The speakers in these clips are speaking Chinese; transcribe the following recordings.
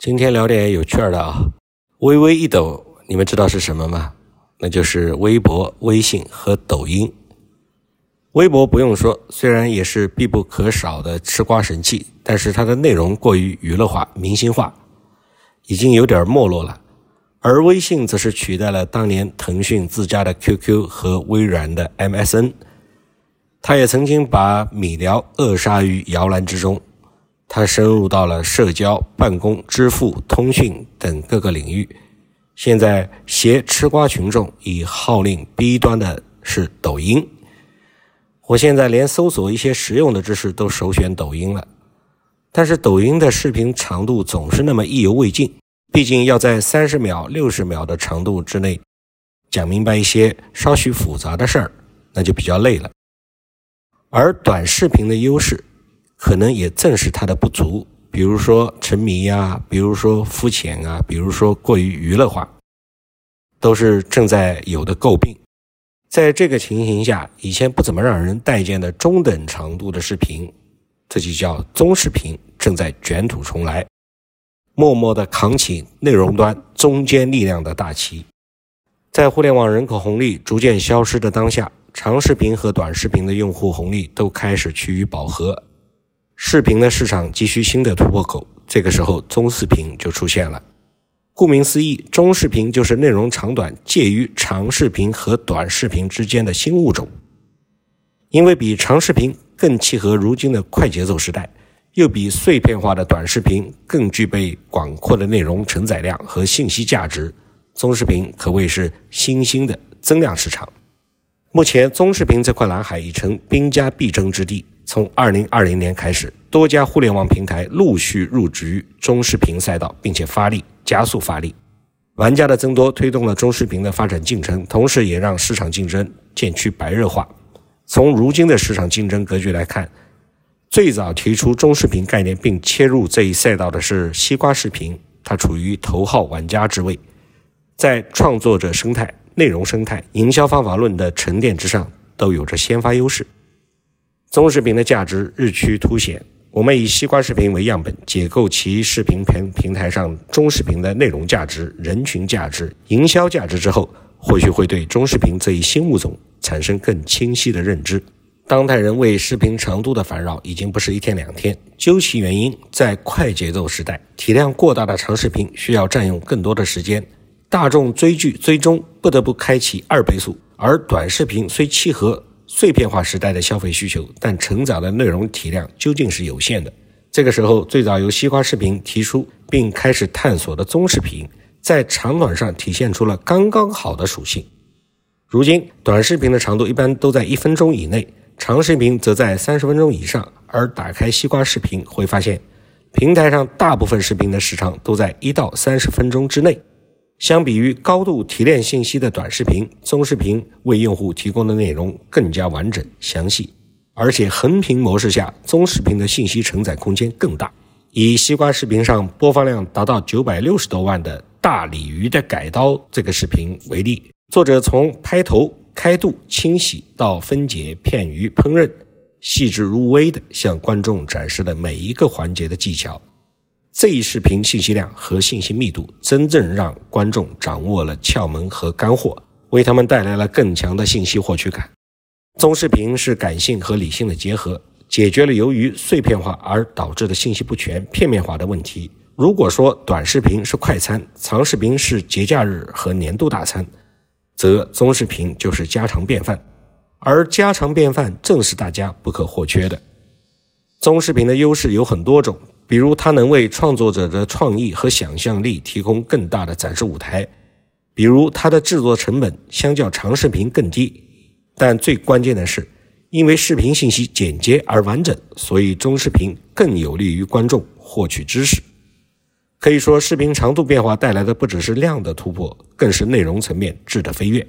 今天聊点有趣的啊，微微一抖，你们知道是什么吗？那就是微博、微信和抖音。微博不用说，虽然也是必不可少的吃瓜神器，但是它的内容过于娱乐化、明星化，已经有点没落了。而微信则是取代了当年腾讯自家的 QQ 和微软的 MSN。它也曾经把米聊扼杀于摇篮之中。它深入到了社交、办公、支付、通讯等各个领域。现在携吃瓜群众以号令 B 端的是抖音。我现在连搜索一些实用的知识都首选抖音了。但是抖音的视频长度总是那么意犹未尽，毕竟要在三十秒、六十秒的长度之内讲明白一些稍许复杂的事儿，那就比较累了。而短视频的优势。可能也正是它的不足，比如说沉迷呀，比如说肤浅啊，比如说过于娱乐化，都是正在有的诟病。在这个情形下，以前不怎么让人待见的中等长度的视频，这就叫中视频，正在卷土重来，默默地扛起内容端中坚力量的大旗。在互联网人口红利逐渐消失的当下，长视频和短视频的用户红利都开始趋于饱和。视频的市场急需新的突破口，这个时候中视频就出现了。顾名思义，中视频就是内容长短介于长视频和短视频之间的新物种。因为比长视频更契合如今的快节奏时代，又比碎片化的短视频更具备广阔的内容承载量和信息价值，中视频可谓是新兴的增量市场。目前，中视频这块蓝海已成兵家必争之地。从二零二零年开始，多家互联网平台陆续入局中视频赛道，并且发力加速发力。玩家的增多推动了中视频的发展进程，同时也让市场竞争渐趋白热化。从如今的市场竞争格局来看，最早提出中视频概念并切入这一赛道的是西瓜视频，它处于头号玩家之位，在创作者生态、内容生态、营销方法论的沉淀之上，都有着先发优势。中视频的价值日趋凸显。我们以西瓜视频为样本，解构其视频平平台上中视频的内容价值、人群价值、营销价值之后，或许会对中视频这一新物种产生更清晰的认知。当代人为视频长度的烦扰已经不是一天两天。究其原因，在快节奏时代，体量过大的长视频需要占用更多的时间，大众追剧追踪不得不开启二倍速，而短视频虽契合。碎片化时代的消费需求，但成长的内容体量究竟是有限的。这个时候，最早由西瓜视频提出并开始探索的中视频，在长短上体现出了刚刚好的属性。如今，短视频的长度一般都在一分钟以内，长视频则在三十分钟以上。而打开西瓜视频，会发现平台上大部分视频的时长都在一到三十分钟之内。相比于高度提炼信息的短视频，中视频为用户提供的内容更加完整详细，而且横屏模式下，中视频的信息承载空间更大。以西瓜视频上播放量达到九百六十多万的大鲤鱼的改刀这个视频为例，作者从拍头、开肚、清洗到分解片鱼烹饪，细致入微地向观众展示了每一个环节的技巧。这一视频信息量和信息密度，真正让观众掌握了窍门和干货，为他们带来了更强的信息获取感。中视频是感性和理性的结合，解决了由于碎片化而导致的信息不全、片面化的问题。如果说短视频是快餐，长视频是节假日和年度大餐，则中视频就是家常便饭，而家常便饭正是大家不可或缺的。中视频的优势有很多种。比如，它能为创作者的创意和想象力提供更大的展示舞台；比如，它的制作成本相较长视频更低。但最关键的是，因为视频信息简洁而完整，所以中视频更有利于观众获取知识。可以说，视频长度变化带来的不只是量的突破，更是内容层面质的飞跃。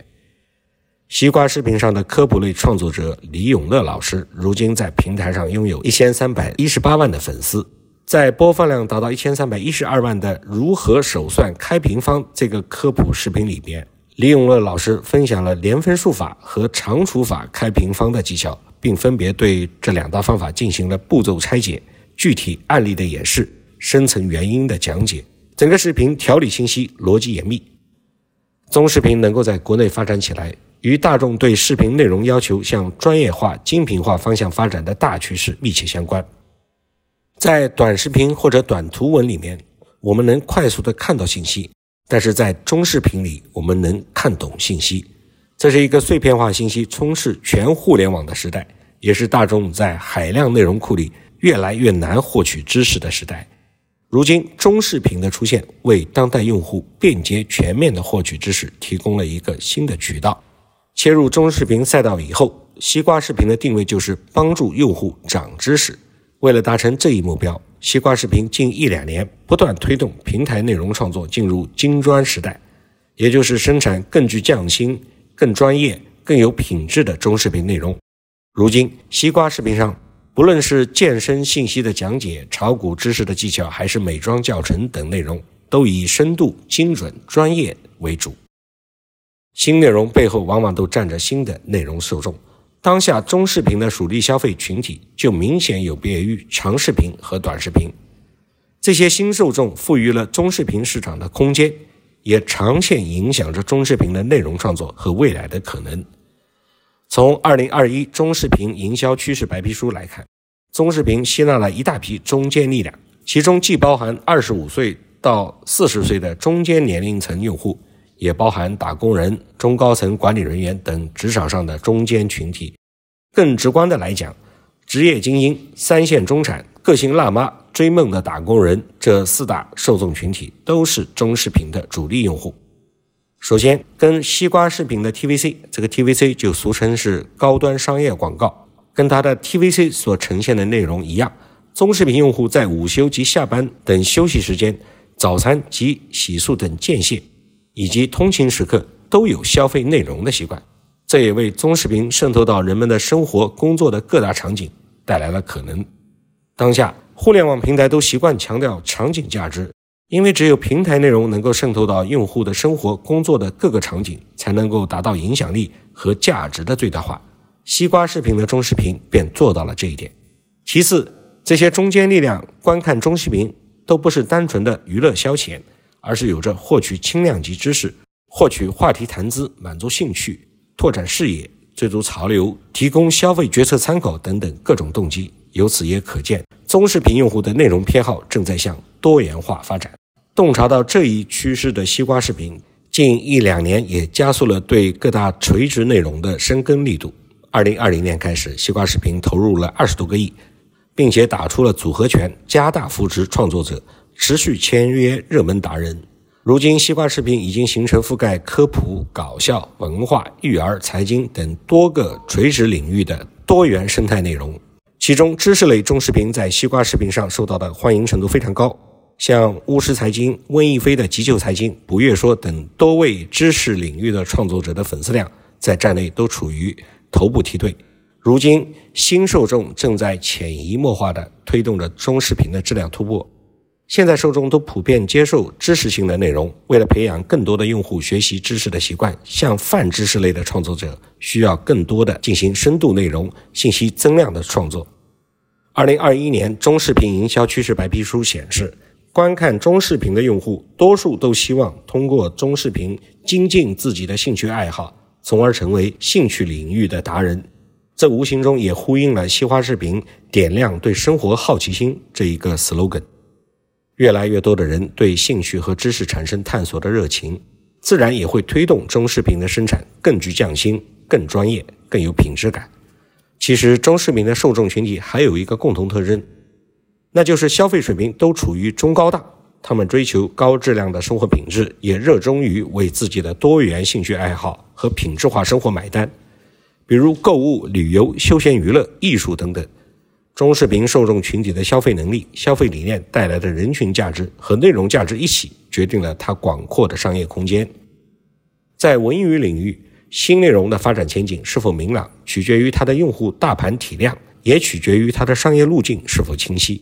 西瓜视频上的科普类创作者李永乐老师，如今在平台上拥有一千三百一十八万的粉丝。在播放量达到一千三百一十二万的“如何手算开平方”这个科普视频里边，李永乐老师分享了连分数法和长除法开平方的技巧，并分别对这两大方法进行了步骤拆解、具体案例的演示、深层原因的讲解，整个视频条理清晰，逻辑严密。中视频能够在国内发展起来，与大众对视频内容要求向专业化、精品化方向发展的大趋势密切相关。在短视频或者短图文里面，我们能快速的看到信息，但是在中视频里，我们能看懂信息。这是一个碎片化信息充斥全互联网的时代，也是大众在海量内容库里越来越难获取知识的时代。如今，中视频的出现，为当代用户便捷全面的获取知识提供了一个新的渠道。切入中视频赛道以后，西瓜视频的定位就是帮助用户长知识。为了达成这一目标，西瓜视频近一两年不断推动平台内容创作进入精专时代，也就是生产更具匠心、更专业、更有品质的中视频内容。如今，西瓜视频上不论是健身信息的讲解、炒股知识的技巧，还是美妆教程等内容，都以深度、精准、专业为主。新内容背后往往都站着新的内容受众。当下中视频的主力消费群体就明显有别于长视频和短视频，这些新受众赋予了中视频市场的空间，也长线影响着中视频的内容创作和未来的可能。从二零二一中视频营销趋势白皮书来看，中视频吸纳了一大批中坚力量，其中既包含二十五岁到四十岁的中间年龄层用户。也包含打工人、中高层管理人员等职场上的中间群体。更直观的来讲，职业精英、三线中产、个性辣妈、追梦的打工人这四大受众群体都是中视频的主力用户。首先，跟西瓜视频的 TVC，这个 TVC 就俗称是高端商业广告，跟它的 TVC 所呈现的内容一样，中视频用户在午休及下班等休息时间、早餐及洗漱等间歇。以及通勤时刻都有消费内容的习惯，这也为中视频渗透到人们的生活、工作的各大场景带来了可能。当下，互联网平台都习惯强调场景价值，因为只有平台内容能够渗透到用户的生活、工作的各个场景，才能够达到影响力和价值的最大化。西瓜视频的中视频便做到了这一点。其次，这些中坚力量观看中视频都不是单纯的娱乐消遣。而是有着获取轻量级知识、获取话题谈资、满足兴趣、拓展视野、追逐潮流、提供消费决策参考等等各种动机。由此也可见，中视频用户的内容偏好正在向多元化发展。洞察到这一趋势的西瓜视频，近一两年也加速了对各大垂直内容的深耕力度。二零二零年开始，西瓜视频投入了二十多个亿，并且打出了组合拳，加大扶持创作者。持续签约热门达人，如今西瓜视频已经形成覆盖科普、搞笑、文化、育儿、财经等多个垂直领域的多元生态内容。其中，知识类中视频在西瓜视频上受到的欢迎程度非常高，像巫师财经、温亦菲的急救财经、不月说等多位知识领域的创作者的粉丝量在站内都处于头部梯队。如今，新受众正在潜移默化地推动着中视频的质量突破。现在受众都普遍接受知识性的内容，为了培养更多的用户学习知识的习惯，像泛知识类的创作者需要更多的进行深度内容、信息增量的创作。二零二一年中视频营销趋势白皮书显示，观看中视频的用户多数都希望通过中视频精进自己的兴趣爱好，从而成为兴趣领域的达人。这无形中也呼应了西花视频点亮对生活好奇心这一个 slogan。越来越多的人对兴趣和知识产生探索的热情，自然也会推动中视频的生产更具匠心、更专业、更有品质感。其实，中视频的受众群体还有一个共同特征，那就是消费水平都处于中高档。他们追求高质量的生活品质，也热衷于为自己的多元兴趣爱好和品质化生活买单，比如购物、旅游、休闲娱乐、艺术等等。中视频受众群体的消费能力、消费理念带来的人群价值和内容价值一起，决定了它广阔的商业空间。在文娱领域，新内容的发展前景是否明朗，取决于它的用户大盘体量，也取决于它的商业路径是否清晰。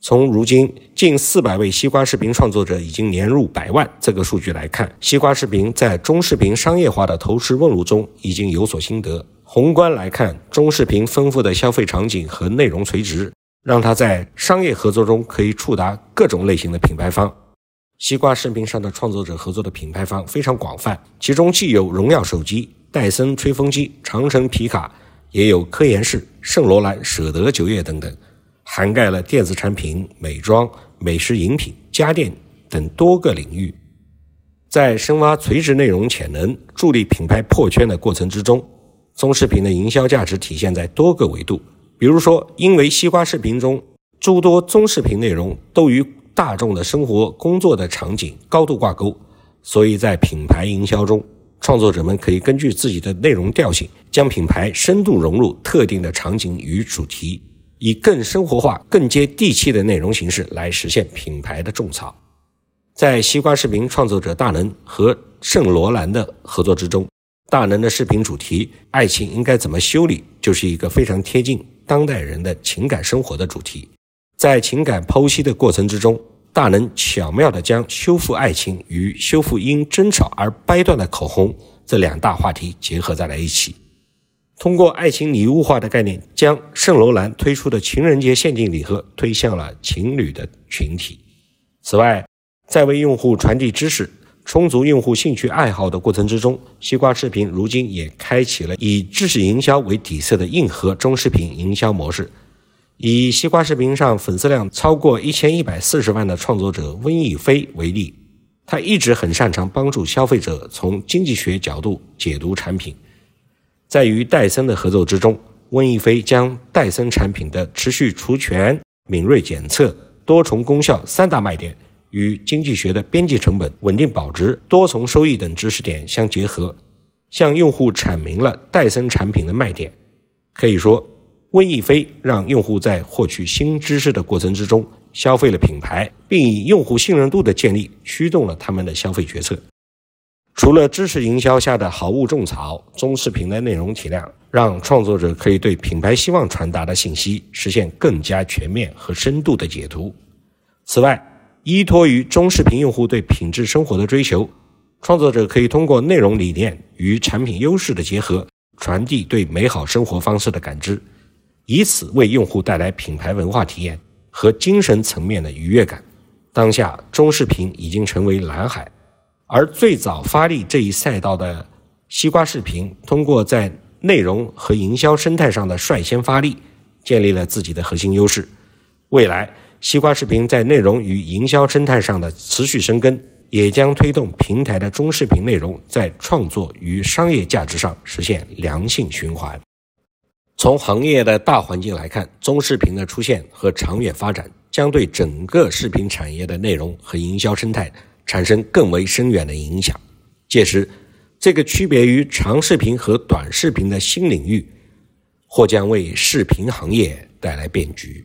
从如今近四百位西瓜视频创作者已经年入百万这个数据来看，西瓜视频在中视频商业化的投石问路中已经有所心得。宏观来看，中视频丰富的消费场景和内容垂直，让它在商业合作中可以触达各种类型的品牌方。西瓜视频上的创作者合作的品牌方非常广泛，其中既有荣耀手机、戴森吹风机、长城皮卡，也有科颜氏、圣罗兰、舍得酒业等等，涵盖了电子产品、美妆、美食饮品、家电等多个领域。在深挖垂直内容潜能、助力品牌破圈的过程之中，中视频的营销价值体现在多个维度。比如说，因为西瓜视频中诸多中视频内容都与大众的生活、工作的场景高度挂钩，所以在品牌营销中，创作者们可以根据自己的内容调性，将品牌深度融入特定的场景与主题，以更生活化、更接地气的内容形式来实现品牌的种草。在西瓜视频创作者大能和圣罗兰的合作之中，大能的视频主题“爱情应该怎么修理”就是一个非常贴近当代人的情感生活的主题。在情感剖析的过程之中，大能巧妙地将修复爱情与修复因争吵而掰断的口红这两大话题结合在了一起，通过爱情礼物化的概念，将圣罗兰推出的情人节限定礼盒推向了情侣的群体。此外，在为用户传递知识、充足用户兴趣爱好的过程之中，西瓜视频如今也开启了以知识营销为底色的硬核中视频营销模式。以西瓜视频上粉丝量超过一千一百四十万的创作者温亦飞为例，他一直很擅长帮助消费者从经济学角度解读产品。在与戴森的合作之中，温亦飞将戴森产品的持续除醛、敏锐检测、多重功效三大卖点与经济学的边际成本、稳定保值、多重收益等知识点相结合，向用户阐明了戴森产品的卖点。可以说。温亦飞让用户在获取新知识的过程之中消费了品牌，并以用户信任度的建立驱动了他们的消费决策。除了知识营销下的好物种草，中视频的内容体量让创作者可以对品牌希望传达的信息实现更加全面和深度的解读。此外，依托于中视频用户对品质生活的追求，创作者可以通过内容理念与产品优势的结合，传递对美好生活方式的感知。以此为用户带来品牌文化体验和精神层面的愉悦感。当下中视频已经成为蓝海，而最早发力这一赛道的西瓜视频，通过在内容和营销生态上的率先发力，建立了自己的核心优势。未来，西瓜视频在内容与营销生态上的持续生根，也将推动平台的中视频内容在创作与商业价值上实现良性循环。从行业的大环境来看，中视频的出现和长远发展将对整个视频产业的内容和营销生态产生更为深远的影响。届时，这个区别于长视频和短视频的新领域，或将为视频行业带来变局。